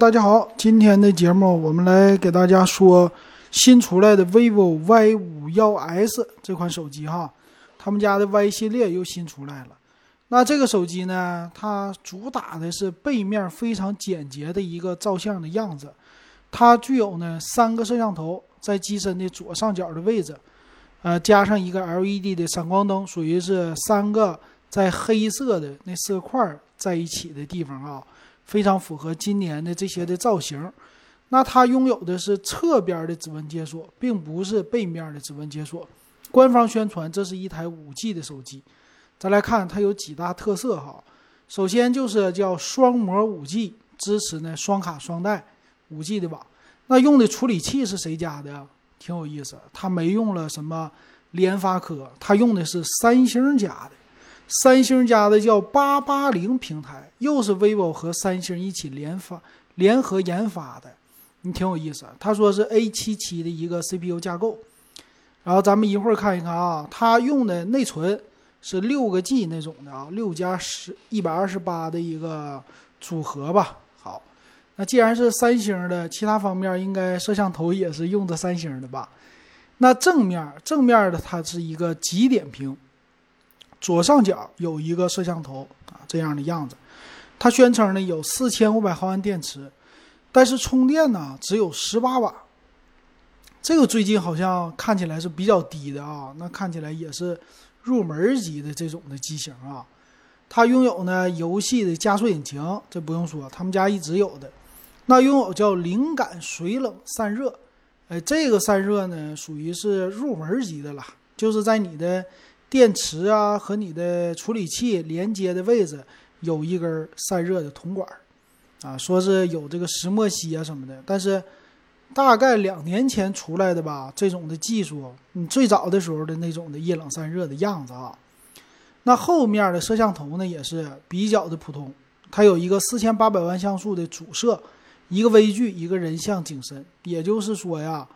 大家好，今天的节目我们来给大家说新出来的 vivo Y 五幺 S 这款手机哈，他们家的 Y 系列又新出来了。那这个手机呢，它主打的是背面非常简洁的一个照相的样子，它具有呢三个摄像头在机身的左上角的位置，呃，加上一个 LED 的闪光灯，属于是三个在黑色的那色块在一起的地方啊。非常符合今年的这些的造型，那它拥有的是侧边的指纹解锁，并不是背面的指纹解锁。官方宣传这是一台五 G 的手机。再来看它有几大特色哈，首先就是叫双模五 G，支持呢双卡双待五 G 的网。那用的处理器是谁家的？挺有意思，它没用了什么联发科，它用的是三星家的。三星家的叫八八零平台，又是 vivo 和三星一起联发、联合研发的，你挺有意思。他说是 A 七七的一个 CPU 架构，然后咱们一会儿看一看啊，它用的内存是六个 G 那种的啊，六加十一百二十八的一个组合吧。好，那既然是三星的，其他方面应该摄像头也是用的三星的吧？那正面正面的它是一个极点屏。左上角有一个摄像头啊，这样的样子。它宣称呢有四千五百毫安电池，但是充电呢只有十八瓦。这个最近好像看起来是比较低的啊，那看起来也是入门级的这种的机型啊。它拥有呢游戏的加速引擎，这不用说，他们家一直有的。那拥有叫灵感水冷散热，哎，这个散热呢属于是入门级的了，就是在你的。电池啊和你的处理器连接的位置有一根散热的铜管啊，说是有这个石墨烯啊什么的，但是大概两年前出来的吧，这种的技术，你最早的时候的那种的液冷散热的样子啊。那后面的摄像头呢也是比较的普通，它有一个四千八百万像素的主摄，一个微距，一个人像景深，也就是说呀。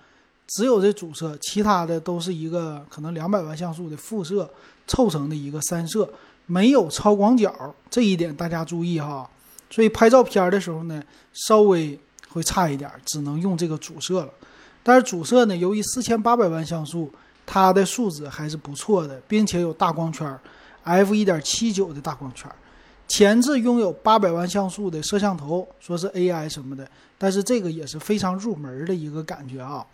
只有这主摄，其他的都是一个可能两百万像素的副摄凑成的一个三摄，没有超广角，这一点大家注意哈。所以拍照片的时候呢，稍微会差一点，只能用这个主摄了。但是主摄呢，由于四千八百万像素，它的素质还是不错的，并且有大光圈，f 一点七九的大光圈。前置拥有八百万像素的摄像头，说是 AI 什么的，但是这个也是非常入门的一个感觉啊。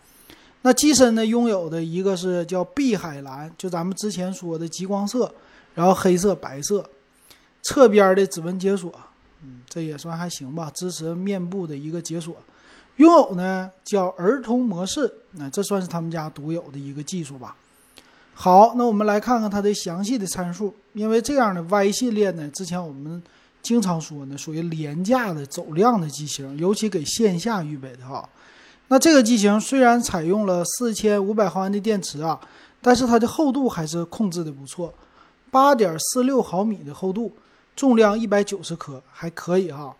那机身呢，拥有的一个是叫碧海蓝，就咱们之前说的极光色，然后黑色、白色，侧边的指纹解锁，嗯，这也算还行吧，支持面部的一个解锁。拥有呢叫儿童模式，那这算是他们家独有的一个技术吧。好，那我们来看看它的详细的参数，因为这样的 Y 系列呢，之前我们经常说呢，属于廉价的走量的机型，尤其给线下预备的哈。那这个机型虽然采用了四千五百毫安的电池啊，但是它的厚度还是控制的不错，八点四六毫米的厚度，重量一百九十克，还可以哈。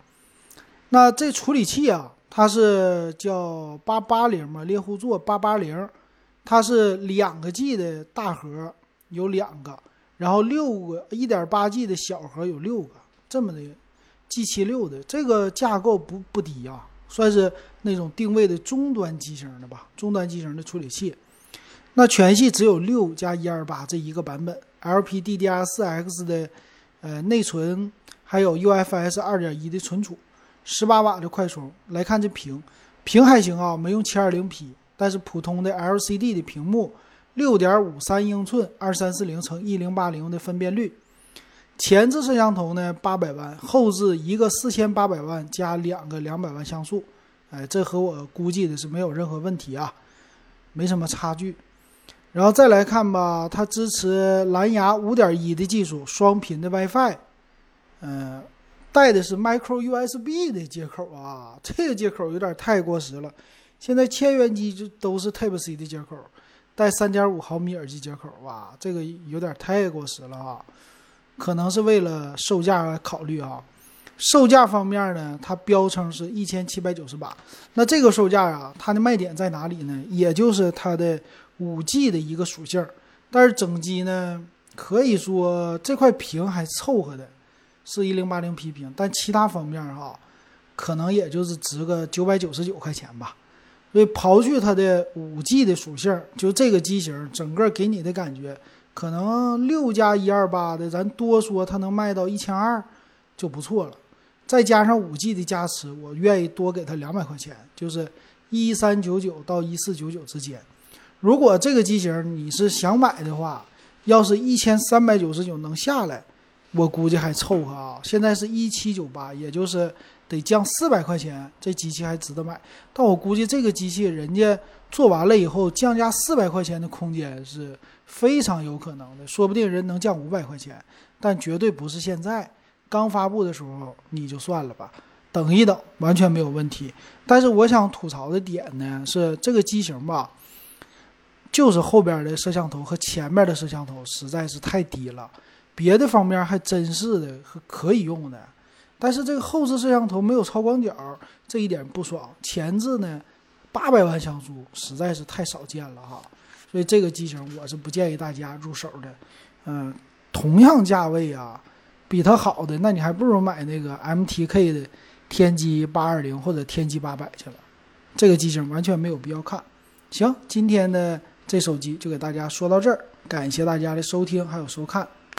那这处理器啊，它是叫八八零嘛，猎户座八八零，它是两个 G 的大核有两个，然后六个一点八 G 的小核有六个，这么的 G 七六的这个架构不不低啊。算是那种定位的中端机型的吧，中端机型的处理器。那全系只有六加一二八这一个版本，LPDDR4X 的呃内存，还有 UFS 二点一的存储，十八瓦的快充。来看这屏，屏还行啊，没用七二零 P，但是普通的 LCD 的屏幕，六点五三英寸，二三四零乘一零八零的分辨率。前置摄像头呢，八百万；后置一个四千八百万加两个两百万像素，哎，这和我估计的是没有任何问题啊，没什么差距。然后再来看吧，它支持蓝牙五点一的技术，双频的 WiFi，嗯，带的是 Micro USB 的接口啊，这个接口有点太过时了。现在千元机就都是 Type C 的接口，带三点五毫米耳机接口，哇，这个有点太过时了啊。可能是为了售价考虑啊，售价方面呢，它标称是一千七百九十八。那这个售价啊，它的卖点在哪里呢？也就是它的五 G 的一个属性。但是整机呢，可以说这块屏还凑合的，是一零八零 P 屏，但其他方面哈，可能也就是值个九百九十九块钱吧。所以刨去它的五 G 的属性，就这个机型整个给你的感觉，可能六加一二八的，咱多说它能卖到一千二就不错了。再加上五 G 的加持，我愿意多给它两百块钱，就是一三九九到一四九九之间。如果这个机型你是想买的话，要是一千三百九十九能下来，我估计还凑合啊。现在是一七九八，也就是得降四百块钱，这机器还值得买。但我估计这个机器人家做完了以后，降价四百块钱的空间是非常有可能的，说不定人能降五百块钱，但绝对不是现在刚发布的时候，你就算了吧，等一等完全没有问题。但是我想吐槽的点呢是这个机型吧。就是后边的摄像头和前面的摄像头实在是太低了，别的方面还真是的可以用的，但是这个后置摄像头没有超广角，这一点不爽。前置呢，八百万像素实在是太少见了哈，所以这个机型我是不建议大家入手的。嗯，同样价位啊，比它好的，那你还不如买那个 MTK 的天玑八二零或者天玑八百去了，这个机型完全没有必要看。行，今天的。这手机就给大家说到这儿，感谢大家的收听还有收看。